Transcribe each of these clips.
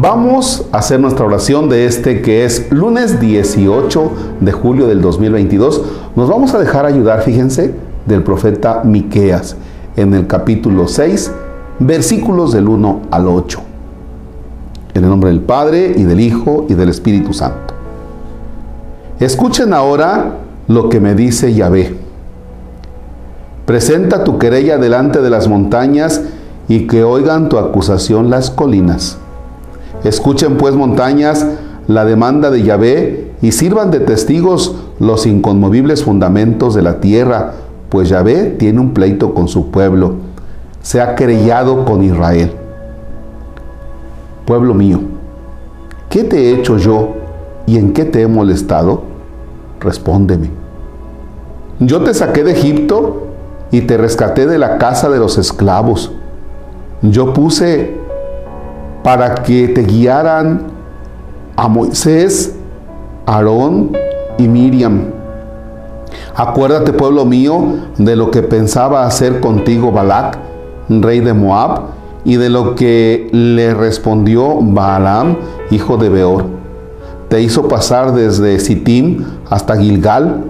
Vamos a hacer nuestra oración de este que es lunes 18 de julio del 2022. Nos vamos a dejar ayudar, fíjense, del profeta Miqueas en el capítulo 6, versículos del 1 al 8. En el nombre del Padre y del Hijo y del Espíritu Santo. Escuchen ahora lo que me dice Yahvé. Presenta tu querella delante de las montañas y que oigan tu acusación las colinas. Escuchen pues montañas la demanda de Yahvé y sirvan de testigos los inconmovibles fundamentos de la tierra, pues Yahvé tiene un pleito con su pueblo, se ha querellado con Israel. Pueblo mío, ¿qué te he hecho yo y en qué te he molestado? Respóndeme. Yo te saqué de Egipto y te rescaté de la casa de los esclavos. Yo puse para que te guiaran a Moisés, Aarón y Miriam. Acuérdate, pueblo mío, de lo que pensaba hacer contigo Balac, rey de Moab, y de lo que le respondió Balaam, hijo de Beor. Te hizo pasar desde Sittim hasta Gilgal,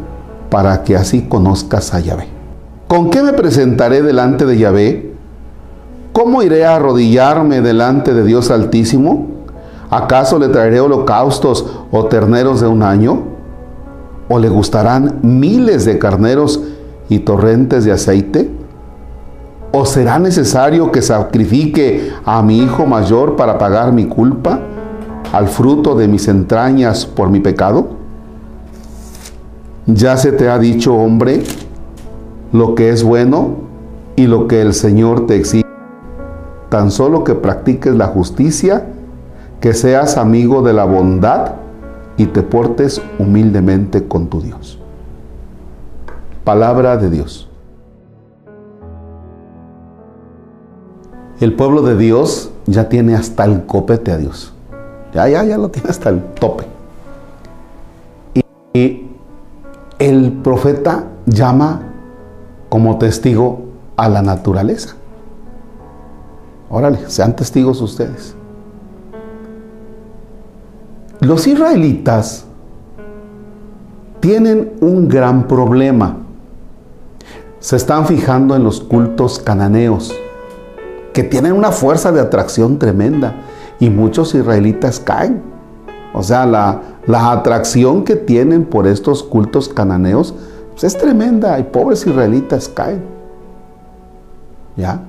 para que así conozcas a Yahvé. ¿Con qué me presentaré delante de Yahvé? ¿Cómo iré a arrodillarme delante de Dios Altísimo? ¿Acaso le traeré holocaustos o terneros de un año? ¿O le gustarán miles de carneros y torrentes de aceite? ¿O será necesario que sacrifique a mi hijo mayor para pagar mi culpa, al fruto de mis entrañas por mi pecado? Ya se te ha dicho, hombre, lo que es bueno y lo que el Señor te exige tan solo que practiques la justicia, que seas amigo de la bondad y te portes humildemente con tu Dios. Palabra de Dios. El pueblo de Dios ya tiene hasta el copete a Dios. Ya, ya, ya lo tiene hasta el tope. Y el profeta llama como testigo a la naturaleza. Órale, sean testigos ustedes. Los israelitas tienen un gran problema. Se están fijando en los cultos cananeos, que tienen una fuerza de atracción tremenda, y muchos israelitas caen. O sea, la, atracción que tienen por estos cultos cananeos pues, es tremenda, y pobres israelitas caen. ¿Ya?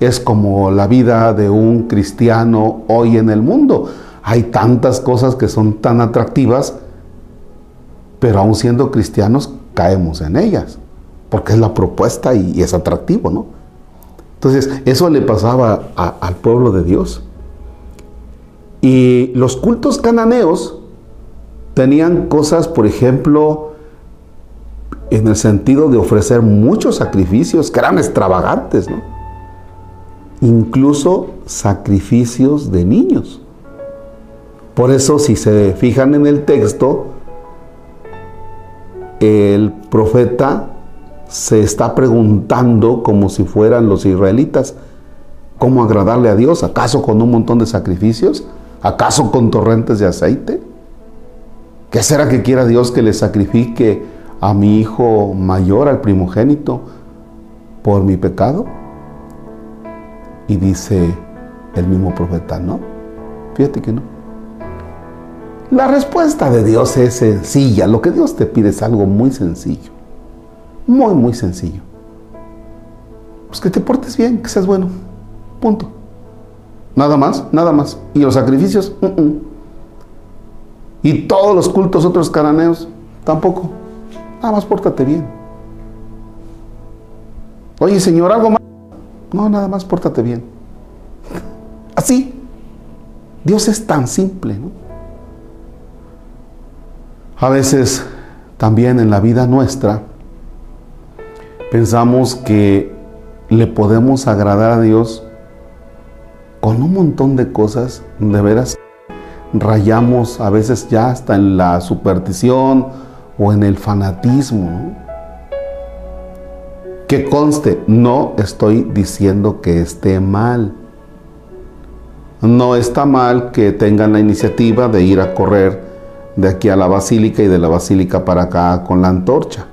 es como la vida de un cristiano hoy en el mundo. Hay tantas cosas que son tan atractivas, pero aún siendo cristianos caemos en ellas, porque es la propuesta y, es atractivo, ¿no? Entonces, eso le pasaba al pueblo de Dios. Y los cultos cananeos tenían cosas, por ejemplo, en el sentido de ofrecer muchos sacrificios que eran extravagantes, ¿no? incluso sacrificios de niños. Por eso si se fijan en el texto, el profeta se está preguntando como si fueran los israelitas, ¿cómo agradarle a Dios? ¿Acaso con un montón de sacrificios? ¿Acaso con torrentes de aceite? ¿Qué será que quiera Dios que le sacrifique a mi hijo mayor, al primogénito, por mi pecado? Y dice el mismo profeta, no, fíjate que no. La respuesta de Dios es sencilla. Lo que Dios te pide es algo muy sencillo. Muy, muy sencillo. Pues que te portes bien, que seas bueno. Punto. Nada más, nada más. Y los sacrificios, y todos los cultos otros cananeos, tampoco. Nada más pórtate bien. Oye, Señor, algo más. No, nada más pórtate bien. Así. Dios es tan simple, ¿no? A veces también en la vida nuestra pensamos que le podemos agradar a Dios con un montón de cosas, de veras rayamos a veces ya hasta en la superstición o en el fanatismo. Que conste, no estoy diciendo que esté mal. No está mal que tengan la iniciativa de ir a correr de aquí a la basílica y de la basílica para acá con la antorcha.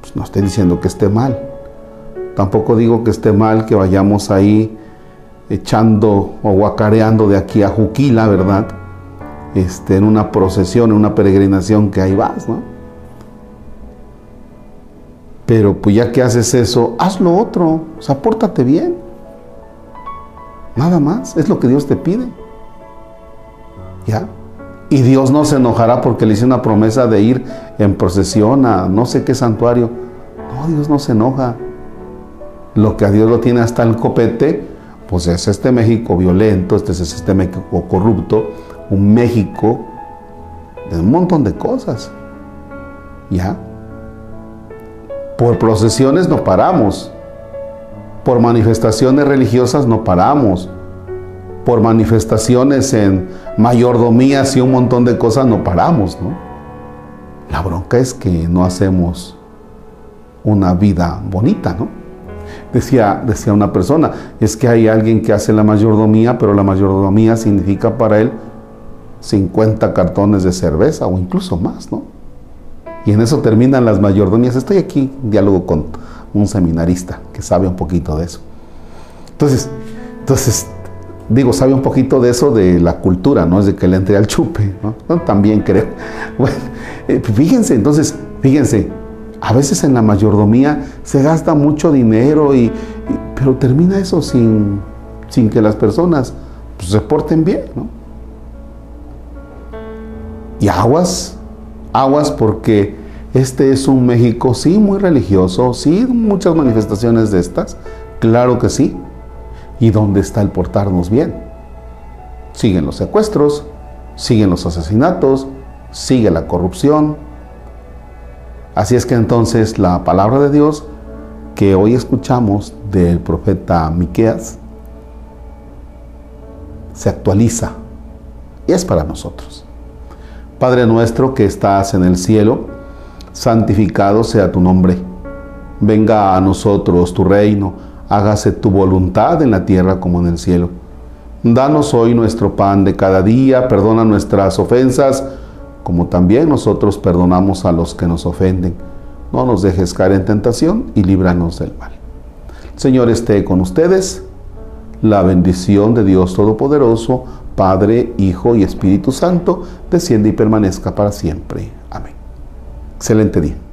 Pues no estoy diciendo que esté mal. Tampoco digo que esté mal que vayamos ahí echando o guacareando de aquí a Juquila, ¿verdad? Este, en una procesión, en una peregrinación que ahí vas, ¿no? Pero pues ya que haces eso, haz lo otro, o sea, bien. Nada más, es lo que Dios te pide. ¿Ya? Y Dios no se enojará porque le hice una promesa de ir en procesión a no sé qué santuario. No, Dios no se enoja. Lo que a Dios lo tiene hasta el copete, pues es este México violento, este es este México corrupto, un México de un montón de cosas. ¿Ya? Por procesiones no paramos. Por manifestaciones religiosas no paramos. Por manifestaciones en mayordomías y un montón de cosas no paramos, ¿no? La bronca es que no hacemos una vida bonita, ¿no? Decía, decía una persona, es que hay alguien que hace la mayordomía, pero la mayordomía significa para él 50 cartones de cerveza o incluso más, ¿no? Y en eso terminan las mayordomías. Estoy aquí en diálogo con un seminarista que sabe un poquito de eso. Entonces, entonces digo, sabe un poquito de eso de la cultura, no es de que le entre al chupe, ¿no? También creo. Bueno, eh, fíjense, entonces, fíjense, a veces en la mayordomía se gasta mucho dinero, y, pero termina eso sin, sin que las personas pues, se porten bien, ¿no? Y aguas, aguas porque este es un México, sí, muy religioso, sí, muchas manifestaciones de estas, claro que sí. ¿Y dónde está el portarnos bien? Siguen los secuestros, siguen los asesinatos, sigue la corrupción. Así es que entonces la palabra de Dios que hoy escuchamos del profeta Miqueas se actualiza y es para nosotros. Padre nuestro que estás en el cielo, santificado sea tu nombre. Venga a nosotros tu reino, hágase tu voluntad en la tierra como en el cielo. Danos hoy nuestro pan de cada día, perdona nuestras ofensas, como también nosotros perdonamos a los que nos ofenden. No nos dejes caer en tentación y líbranos del mal. Señor esté con ustedes. La bendición de Dios Todopoderoso, Padre, Hijo y Espíritu Santo, desciende y permanezca para siempre. Amén. Excelente día.